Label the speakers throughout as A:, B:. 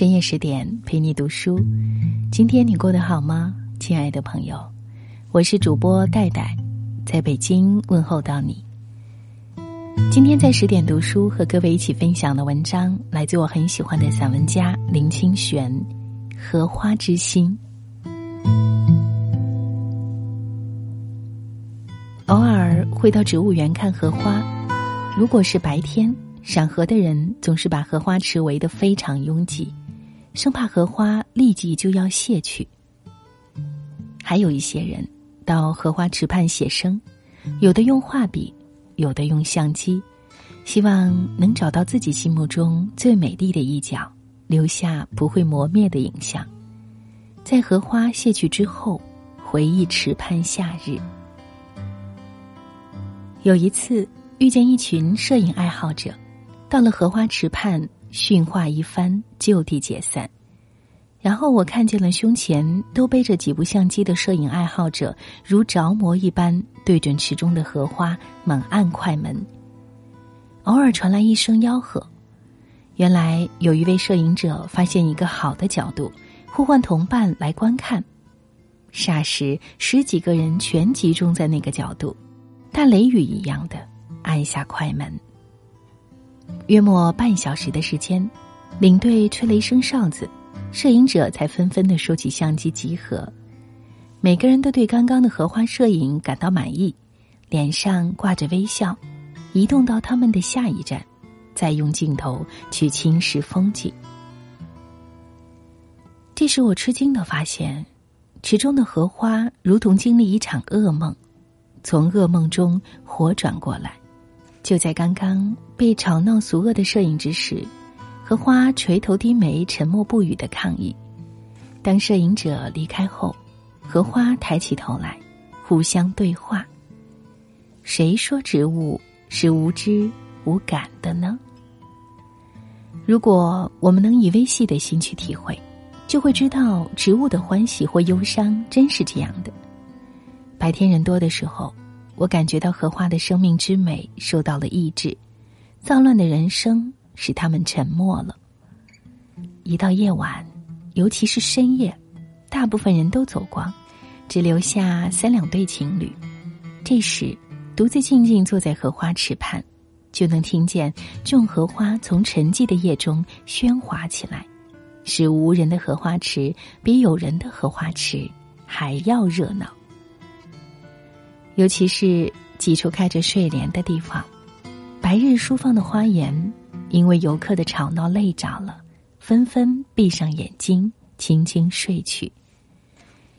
A: 深夜十点陪你读书，今天你过得好吗，亲爱的朋友？我是主播戴戴，在北京问候到你。今天在十点读书和各位一起分享的文章，来自我很喜欢的散文家林清玄，《荷花之心》。偶尔会到植物园看荷花，如果是白天，赏荷的人总是把荷花池围得非常拥挤，生怕荷花立即就要谢去。还有一些人到荷花池畔写生，有的用画笔。有的用相机，希望能找到自己心目中最美丽的一角，留下不会磨灭的影像。在荷花谢去之后，回忆池畔夏日。有一次遇见一群摄影爱好者，到了荷花池畔训话一番，就地解散。然后我看见了胸前都背着几部相机的摄影爱好者，如着魔一般对准池中的荷花猛按快门。偶尔传来一声吆喝，原来有一位摄影者发现一个好的角度，呼唤同伴来观看。霎时，十几个人全集中在那个角度，大雷雨一样的按下快门。约莫半小时的时间，领队吹了一声哨子。摄影者才纷纷的收起相机集合，每个人都对刚刚的荷花摄影感到满意，脸上挂着微笑，移动到他们的下一站，再用镜头去轻视风景。这时我吃惊的发现，池中的荷花如同经历一场噩梦，从噩梦中活转过来，就在刚刚被吵闹俗恶的摄影之时。荷花垂头低眉，沉默不语的抗议。当摄影者离开后，荷花抬起头来，互相对话。谁说植物是无知无感的呢？如果我们能以微细的心去体会，就会知道植物的欢喜或忧伤真是这样的。白天人多的时候，我感觉到荷花的生命之美受到了抑制，躁乱的人生。使他们沉默了。一到夜晚，尤其是深夜，大部分人都走光，只留下三两对情侣。这时，独自静静坐在荷花池畔，就能听见众荷花从沉寂的夜中喧哗起来，使无人的荷花池比有人的荷花池还要热闹。尤其是几处开着睡莲的地方，白日舒放的花颜。因为游客的吵闹累着了，纷纷闭上眼睛，轻轻睡去。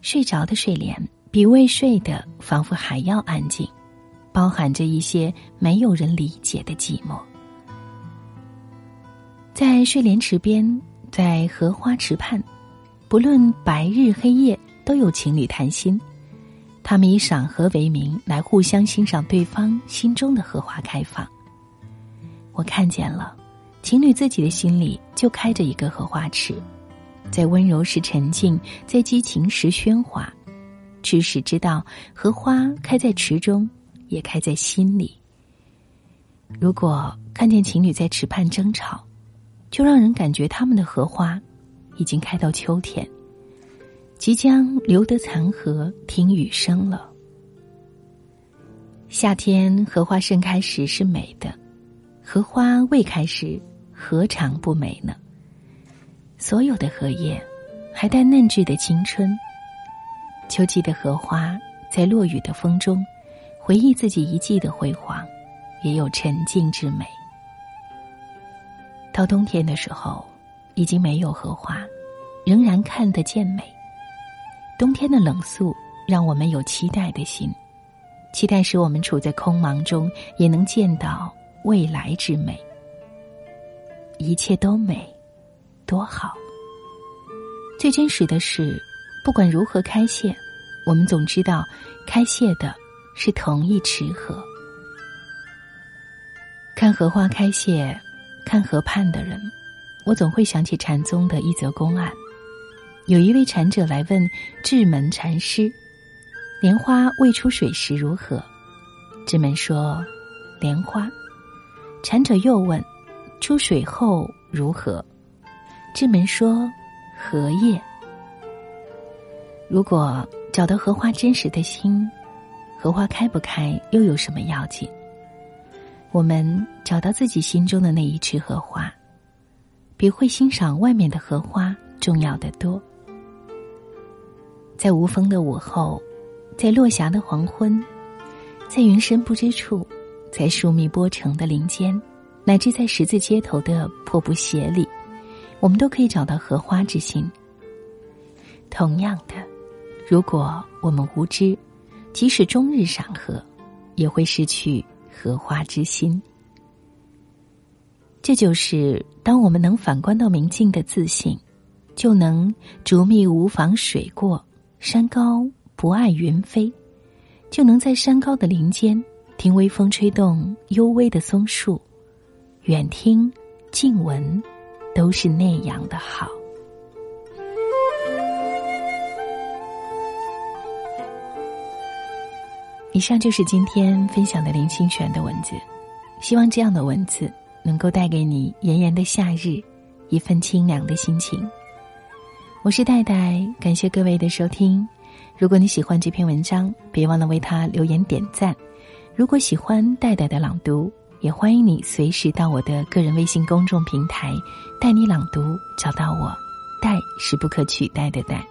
A: 睡着的睡莲比未睡的仿佛还要安静，包含着一些没有人理解的寂寞。在睡莲池边，在荷花池畔，不论白日黑夜，都有情侣谈心。他们以赏荷为名来互相欣赏对方心中的荷花开放。我看见了，情侣自己的心里就开着一个荷花池，在温柔时沉静，在激情时喧哗。知识知道，荷花开在池中，也开在心里。如果看见情侣在池畔争吵，就让人感觉他们的荷花已经开到秋天，即将留得残荷听雨声了。夏天荷花盛开时是美的。荷花未开时，何尝不美呢？所有的荷叶，还带嫩稚的青春。秋季的荷花，在落雨的风中，回忆自己一季的辉煌，也有沉静之美。到冬天的时候，已经没有荷花，仍然看得见美。冬天的冷肃，让我们有期待的心，期待使我们处在空茫中，也能见到。未来之美，一切都美，多好。最真实的是，不管如何开谢，我们总知道，开谢的是同一池荷。看荷花开谢，看河畔的人，我总会想起禅宗的一则公案。有一位禅者来问智门禅师：“莲花未出水时如何？”智门说：“莲花。”禅者又问：“出水后如何？”智门说：“荷叶。如果找到荷花真实的心，荷花开不开又有什么要紧？我们找到自己心中的那一池荷花，比会欣赏外面的荷花重要的多。在无风的午后，在落霞的黄昏，在云深不知处，在疏密波城的林间，乃至在十字街头的破布鞋里。我们都可以找到荷花之心。同样的，如果我们无知，即使终日赏荷，也会失去荷花之心。这就是当我们能反观到明镜的自信，就能竹密无妨水过，山高不爱云飞，就能在山高的林间听微风吹动幽微的松树，远听近闻。都是那样的好。以上就是今天分享的林清玄的文字，希望这样的文字能够带给你炎炎的夏日一份清凉的心情。我是戴戴，感谢各位的收听。如果你喜欢这篇文章，别忘了为他留言点赞。如果喜欢戴戴的朗读。也欢迎你随时到我的个人微信公众平台“带你朗读”找到我，“带”是不可取代的“带”。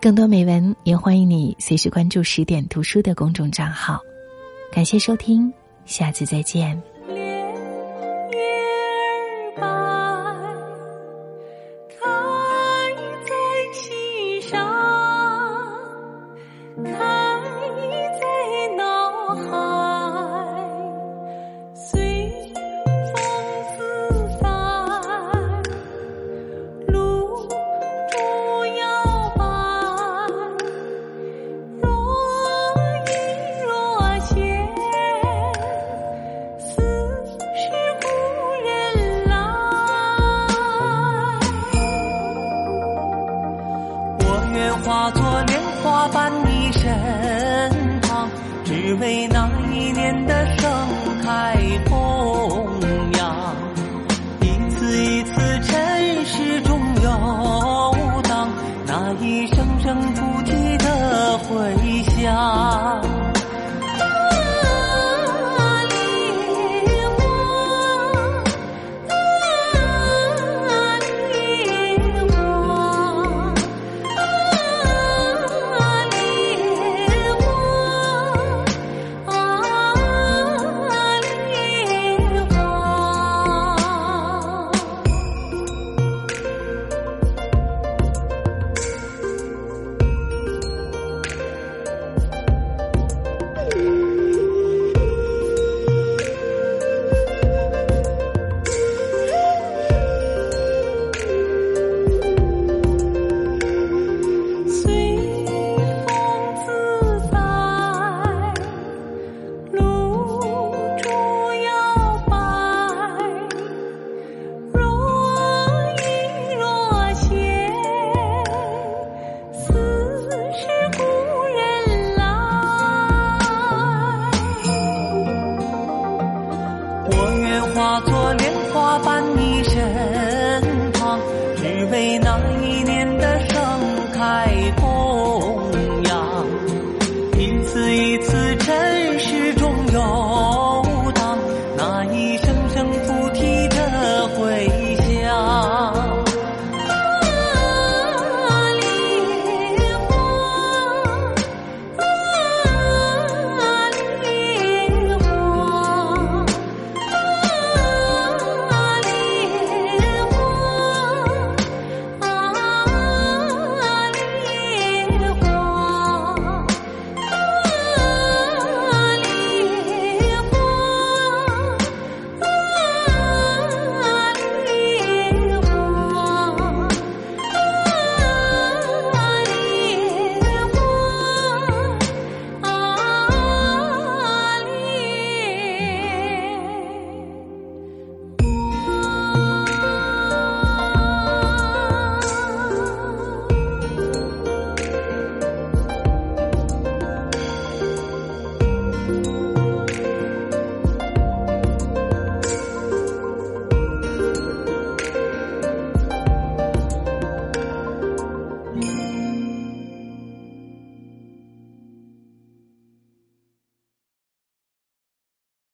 A: 更多美文也欢迎你随时关注十点读书的公众账号。感谢收听，下次再见。
B: 愿化作莲花伴你身旁，只为那一年的盛开。